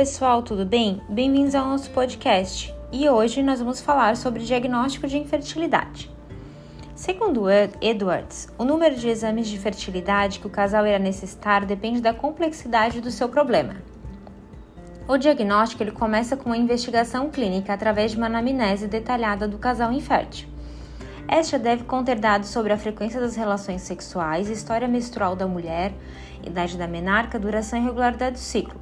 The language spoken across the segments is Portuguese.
pessoal, tudo bem? Bem-vindos ao nosso podcast e hoje nós vamos falar sobre diagnóstico de infertilidade. Segundo Edwards, o número de exames de fertilidade que o casal irá necessitar depende da complexidade do seu problema. O diagnóstico ele começa com uma investigação clínica através de uma anamnese detalhada do casal infértil. Esta deve conter dados sobre a frequência das relações sexuais, história menstrual da mulher, idade da menarca, duração e regularidade do ciclo,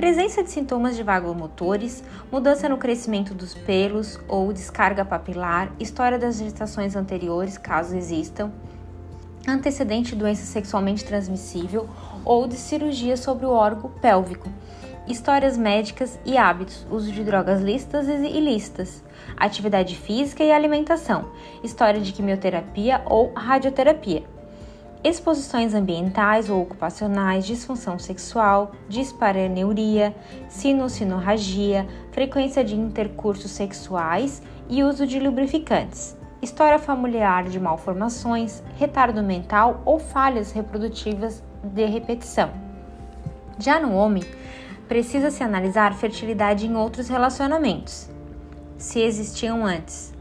presença de sintomas de vagomotores, mudança no crescimento dos pelos ou descarga papilar, história das gestações anteriores, caso existam, antecedente de doença sexualmente transmissível ou de cirurgia sobre o órgão pélvico, histórias médicas e hábitos, uso de drogas lícitas e ilícitas, atividade física e alimentação, história de quimioterapia ou radioterapia exposições ambientais ou ocupacionais, disfunção sexual, disparaneuria, sinusinorragia, frequência de intercursos sexuais e uso de lubrificantes, história familiar de malformações, retardo mental ou falhas reprodutivas de repetição. Já no homem, precisa-se analisar fertilidade em outros relacionamentos, se existiam antes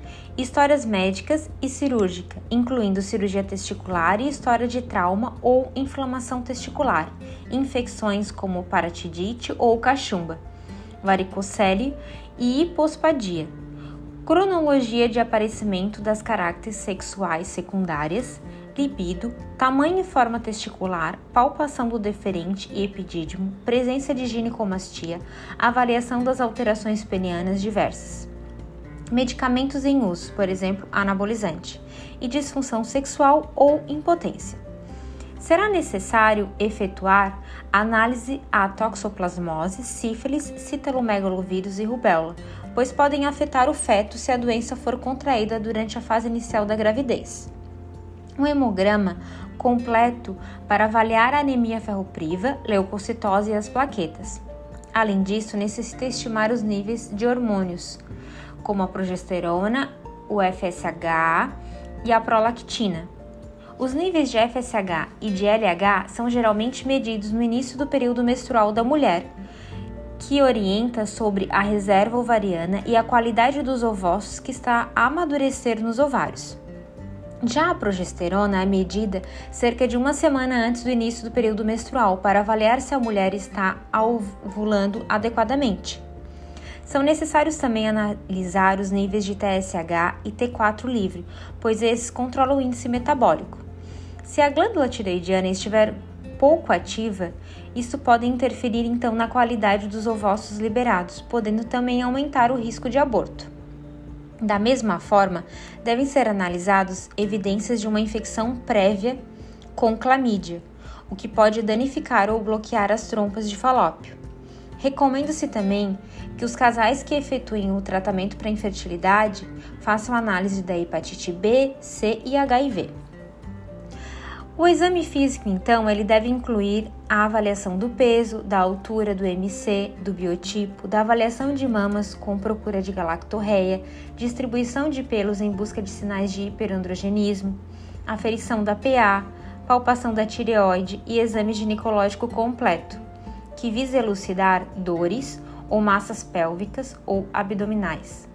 histórias médicas e cirúrgica, incluindo cirurgia testicular e história de trauma ou inflamação testicular, infecções como paratidite ou cachumba, varicocele e hipospadia, cronologia de aparecimento das caracteres sexuais secundárias, libido, tamanho e forma testicular, palpação do deferente e epidídimo, presença de ginecomastia, avaliação das alterações penianas diversas medicamentos em uso, por exemplo, anabolizante, e disfunção sexual ou impotência. Será necessário efetuar análise à toxoplasmose, sífilis, citalomegalovírus e rubéola, pois podem afetar o feto se a doença for contraída durante a fase inicial da gravidez. Um hemograma completo para avaliar a anemia ferropriva, leucocitose e as plaquetas. Além disso, necessita estimar os níveis de hormônios, como a progesterona, o FSH e a prolactina. Os níveis de FSH e de LH são geralmente medidos no início do período menstrual da mulher, que orienta sobre a reserva ovariana e a qualidade dos ovócitos que está a amadurecer nos ovários. Já a progesterona é medida cerca de uma semana antes do início do período menstrual para avaliar se a mulher está ovulando adequadamente. São necessários também analisar os níveis de TSH e T4 livre, pois esses controlam o índice metabólico. Se a glândula tireoidiana estiver pouco ativa, isso pode interferir então na qualidade dos ovócitos liberados, podendo também aumentar o risco de aborto. Da mesma forma, devem ser analisados evidências de uma infecção prévia com clamídia, o que pode danificar ou bloquear as trompas de falópio. Recomenda-se também que os casais que efetuem o tratamento para infertilidade façam análise da hepatite B, C e HIV. O exame físico, então, ele deve incluir a avaliação do peso, da altura, do MC, do biotipo, da avaliação de mamas com procura de galactorreia, distribuição de pelos em busca de sinais de hiperandrogenismo, aferição da PA, palpação da tireoide e exame ginecológico completo, que visa elucidar dores, ou massas pélvicas ou abdominais.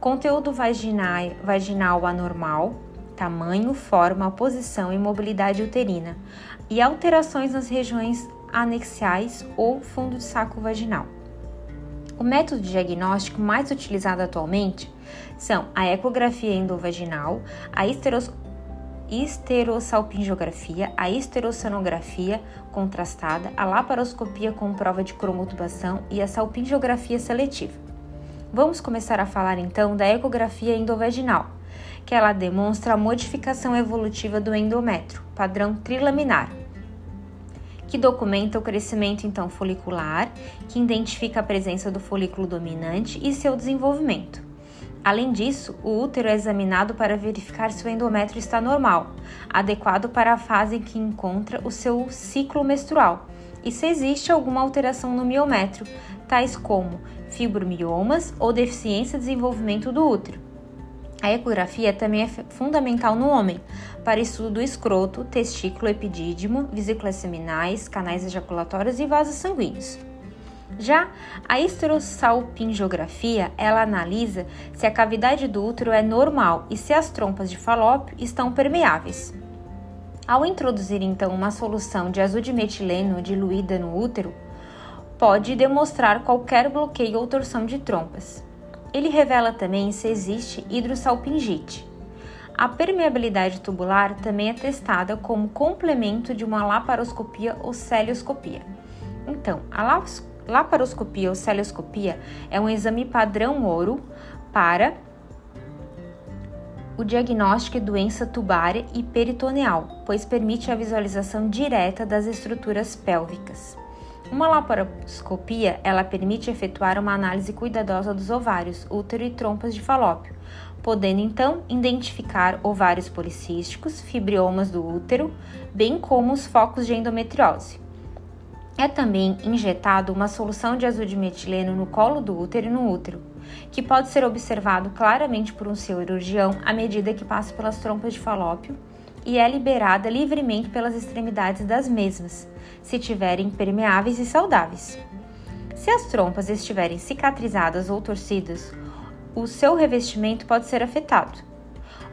Conteúdo vaginal, vaginal anormal, tamanho, forma, posição e mobilidade uterina e alterações nas regiões anexiais ou fundo de saco vaginal. O método diagnóstico mais utilizado atualmente são a ecografia endovaginal, a esterossalpingografia, a esterosonografia contrastada, a laparoscopia com prova de cromotubação e a salpingografia seletiva. Vamos começar a falar então da ecografia endovaginal, que ela demonstra a modificação evolutiva do endométrio, padrão trilaminar, que documenta o crescimento então folicular, que identifica a presença do folículo dominante e seu desenvolvimento. Além disso, o útero é examinado para verificar se o endométrio está normal, adequado para a fase em que encontra o seu ciclo menstrual, e se existe alguma alteração no miométrio, tais como fibromiomas ou deficiência de desenvolvimento do útero. A ecografia também é fundamental no homem, para estudo do escroto, testículo, epidídimo, vesículas seminais, canais ejaculatórios e vasos sanguíneos. Já a esterossalpingiografia, ela analisa se a cavidade do útero é normal e se as trompas de falópio estão permeáveis. Ao introduzir então uma solução de azul de metileno diluída no útero, pode demonstrar qualquer bloqueio ou torção de trompas. Ele revela também se existe hidrossalpingite. A permeabilidade tubular também é testada como complemento de uma laparoscopia ou celioscopia. Então, a laparoscopia ou celioscopia é um exame padrão ouro para o diagnóstico de doença tubária e peritoneal, pois permite a visualização direta das estruturas pélvicas. Uma laparoscopia, ela permite efetuar uma análise cuidadosa dos ovários, útero e trompas de falópio, podendo então identificar ovários policísticos, fibriomas do útero, bem como os focos de endometriose. É também injetado uma solução de azul de metileno no colo do útero e no útero, que pode ser observado claramente por um cirurgião à medida que passa pelas trompas de falópio e é liberada livremente pelas extremidades das mesmas, se tiverem permeáveis e saudáveis. Se as trompas estiverem cicatrizadas ou torcidas, o seu revestimento pode ser afetado.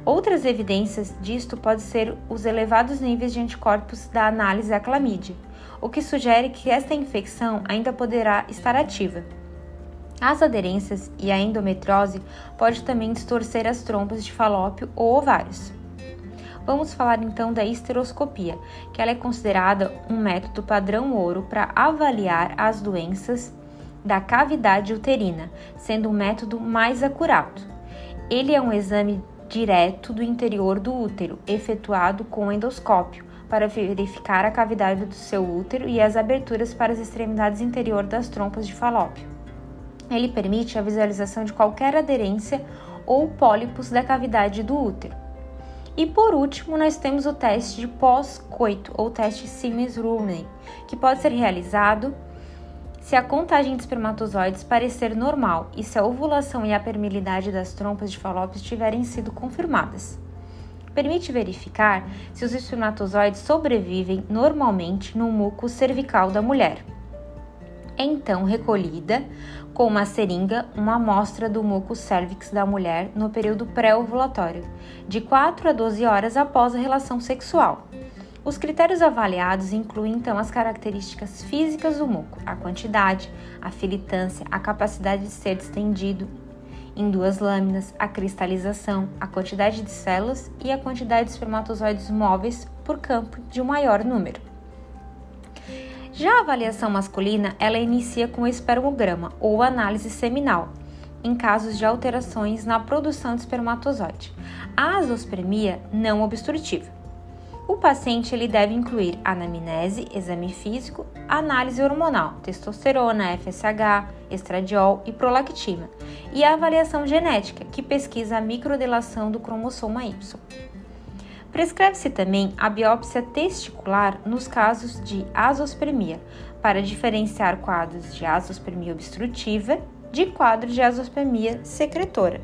Outras evidências disto podem ser os elevados níveis de anticorpos da análise à clamídia, o que sugere que esta infecção ainda poderá estar ativa. As aderências e a endometriose pode também distorcer as trompas de falópio ou ovários. Vamos falar então da esteroscopia, que ela é considerada um método padrão ouro para avaliar as doenças da cavidade uterina, sendo um método mais acurado. Ele é um exame direto do interior do útero, efetuado com endoscópio, para verificar a cavidade do seu útero e as aberturas para as extremidades interior das trompas de falópio. Ele permite a visualização de qualquer aderência ou pólipos da cavidade do útero. E por último, nós temos o teste de pós-coito ou teste Siemens-Rooney, que pode ser realizado se a contagem de espermatozoides parecer normal e se a ovulação e a permeabilidade das trompas de falópio tiverem sido confirmadas. Permite verificar se os espermatozoides sobrevivem normalmente no muco cervical da mulher. É então recolhida com uma seringa uma amostra do muco cervix da mulher no período pré-ovulatório, de 4 a 12 horas após a relação sexual. Os critérios avaliados incluem então as características físicas do muco, a quantidade, a filitância, a capacidade de ser distendido em duas lâminas, a cristalização, a quantidade de células e a quantidade de espermatozoides móveis por campo de um maior número. Já a avaliação masculina, ela inicia com o espermograma ou análise seminal, em casos de alterações na produção de espermatozoide. A azospermia não obstrutiva. O paciente ele deve incluir anamnese, exame físico, análise hormonal, testosterona, FSH, estradiol e prolactina, e a avaliação genética, que pesquisa a microdelação do cromossoma Y. Prescreve-se também a biópsia testicular nos casos de azospermia, para diferenciar quadros de azospermia obstrutiva de quadros de azospermia secretora.